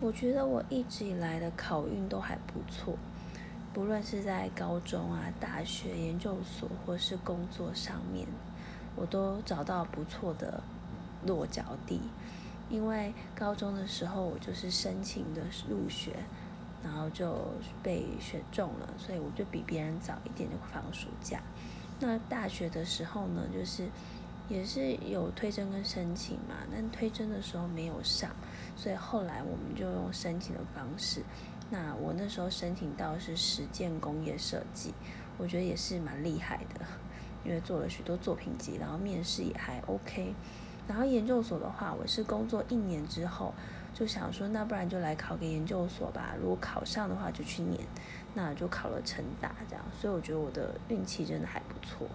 我觉得我一直以来的考运都还不错，不论是在高中啊、大学、研究所或是工作上面，我都找到不错的落脚地。因为高中的时候我就是申请的入学，然后就被选中了，所以我就比别人早一点就放暑假。那大学的时候呢，就是也是有推甄跟申请嘛，但推甄的时候没有上，所以后来我们就用申请的方式。那我那时候申请到是实践工业设计，我觉得也是蛮厉害的，因为做了许多作品集，然后面试也还 OK。然后研究所的话，我是工作一年之后就想说，那不然就来考个研究所吧。如果考上的话，就去念。那就考了成大这样，所以我觉得我的运气真的还不错。